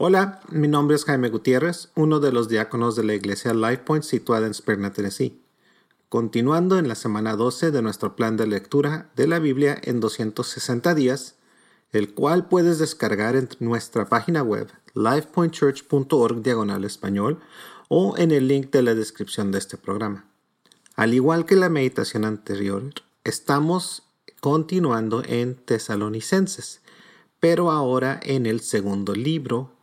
Hola, mi nombre es Jaime Gutiérrez, uno de los diáconos de la iglesia Life Point situada en Smyrna, Tennessee. Continuando en la semana 12 de nuestro plan de lectura de la Biblia en 260 días, el cual puedes descargar en nuestra página web lifepointchurch.org diagonal español o en el link de la descripción de este programa. Al igual que la meditación anterior, estamos continuando en Tesalonicenses, pero ahora en el segundo libro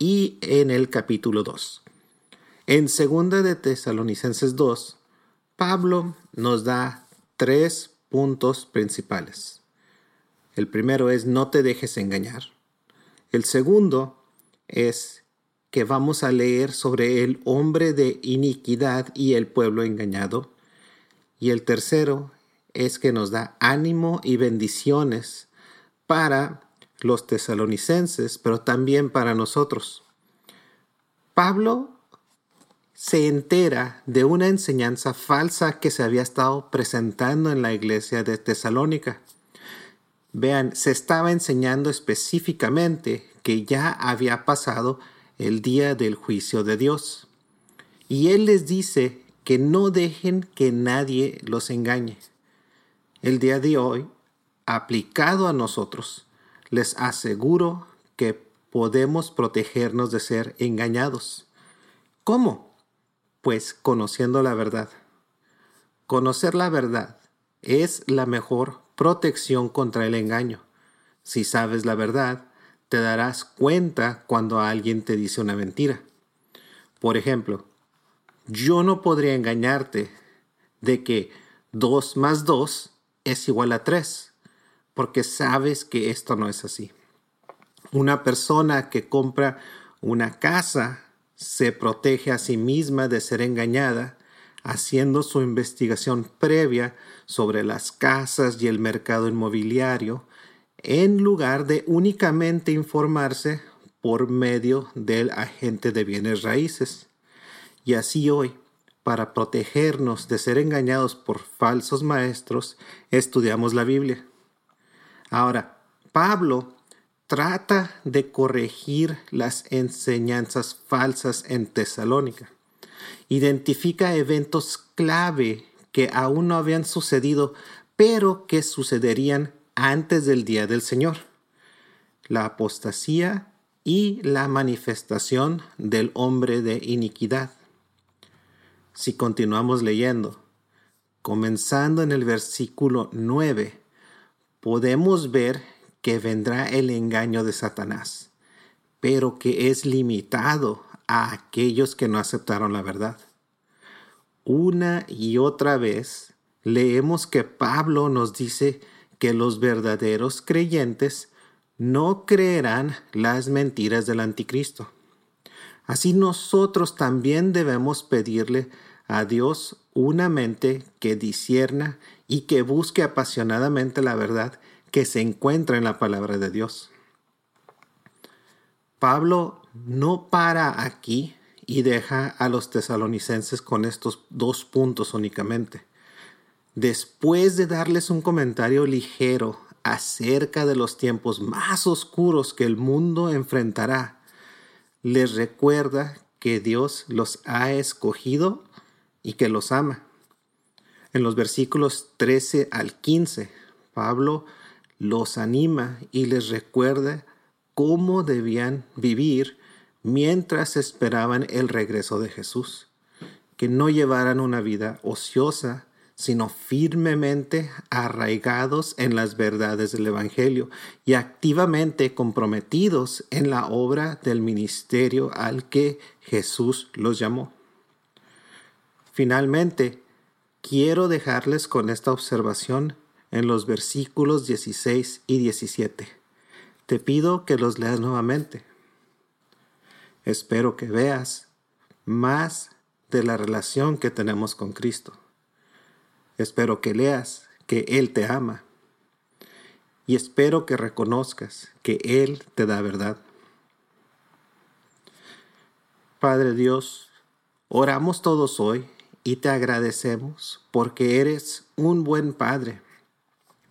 y en el capítulo 2. En segunda de Tesalonicenses 2, Pablo nos da tres puntos principales. El primero es no te dejes engañar. El segundo es que vamos a leer sobre el hombre de iniquidad y el pueblo engañado. Y el tercero es que nos da ánimo y bendiciones para los tesalonicenses, pero también para nosotros. Pablo se entera de una enseñanza falsa que se había estado presentando en la iglesia de Tesalónica. Vean, se estaba enseñando específicamente que ya había pasado el día del juicio de Dios. Y él les dice que no dejen que nadie los engañe. El día de hoy, aplicado a nosotros, les aseguro que podemos protegernos de ser engañados. ¿Cómo? Pues conociendo la verdad. Conocer la verdad es la mejor protección contra el engaño. Si sabes la verdad, te darás cuenta cuando alguien te dice una mentira. Por ejemplo, yo no podría engañarte de que 2 más 2 es igual a 3, porque sabes que esto no es así. Una persona que compra una casa se protege a sí misma de ser engañada haciendo su investigación previa sobre las casas y el mercado inmobiliario en lugar de únicamente informarse por medio del agente de bienes raíces. Y así hoy, para protegernos de ser engañados por falsos maestros, estudiamos la Biblia. Ahora, Pablo trata de corregir las enseñanzas falsas en Tesalónica. Identifica eventos clave que aún no habían sucedido, pero que sucederían antes del día del Señor. La apostasía y la manifestación del hombre de iniquidad. Si continuamos leyendo, comenzando en el versículo 9, podemos ver que vendrá el engaño de Satanás, pero que es limitado a aquellos que no aceptaron la verdad. Una y otra vez leemos que Pablo nos dice que los verdaderos creyentes no creerán las mentiras del anticristo. Así nosotros también debemos pedirle a Dios una mente que disierna y que busque apasionadamente la verdad que se encuentra en la palabra de Dios. Pablo no para aquí y deja a los tesalonicenses con estos dos puntos únicamente. Después de darles un comentario ligero acerca de los tiempos más oscuros que el mundo enfrentará, les recuerda que Dios los ha escogido y que los ama. En los versículos 13 al 15, Pablo los anima y les recuerda cómo debían vivir mientras esperaban el regreso de Jesús, que no llevaran una vida ociosa, sino firmemente arraigados en las verdades del Evangelio y activamente comprometidos en la obra del ministerio al que Jesús los llamó. Finalmente, quiero dejarles con esta observación en los versículos 16 y 17. Te pido que los leas nuevamente. Espero que veas más de la relación que tenemos con Cristo. Espero que leas que Él te ama. Y espero que reconozcas que Él te da verdad. Padre Dios, oramos todos hoy y te agradecemos porque eres un buen Padre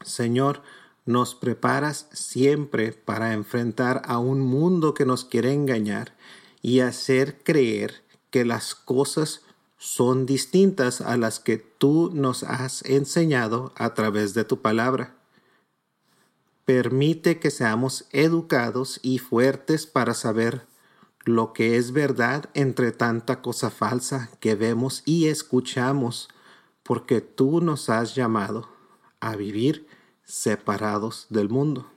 Señor, nos preparas siempre para enfrentar a un mundo que nos quiere engañar y hacer creer que las cosas son distintas a las que tú nos has enseñado a través de tu palabra. Permite que seamos educados y fuertes para saber lo que es verdad entre tanta cosa falsa que vemos y escuchamos, porque tú nos has llamado a vivir separados del mundo.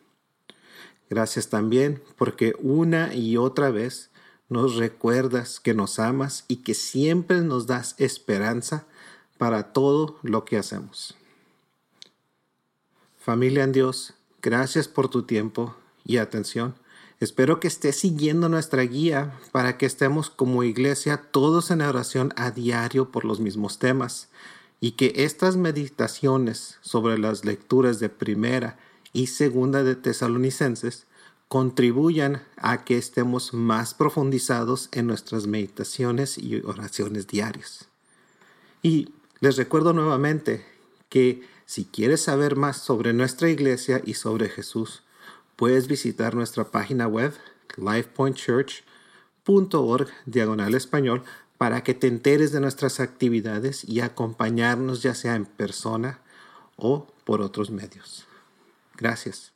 Gracias también porque una y otra vez nos recuerdas que nos amas y que siempre nos das esperanza para todo lo que hacemos. Familia en Dios, gracias por tu tiempo y atención. Espero que estés siguiendo nuestra guía para que estemos como iglesia todos en oración a diario por los mismos temas y que estas meditaciones sobre las lecturas de primera y segunda de Tesalonicenses contribuyan a que estemos más profundizados en nuestras meditaciones y oraciones diarias. Y les recuerdo nuevamente que si quieres saber más sobre nuestra iglesia y sobre Jesús, puedes visitar nuestra página web lifepointchurch.org diagonal español para que te enteres de nuestras actividades y acompañarnos ya sea en persona o por otros medios. Gracias.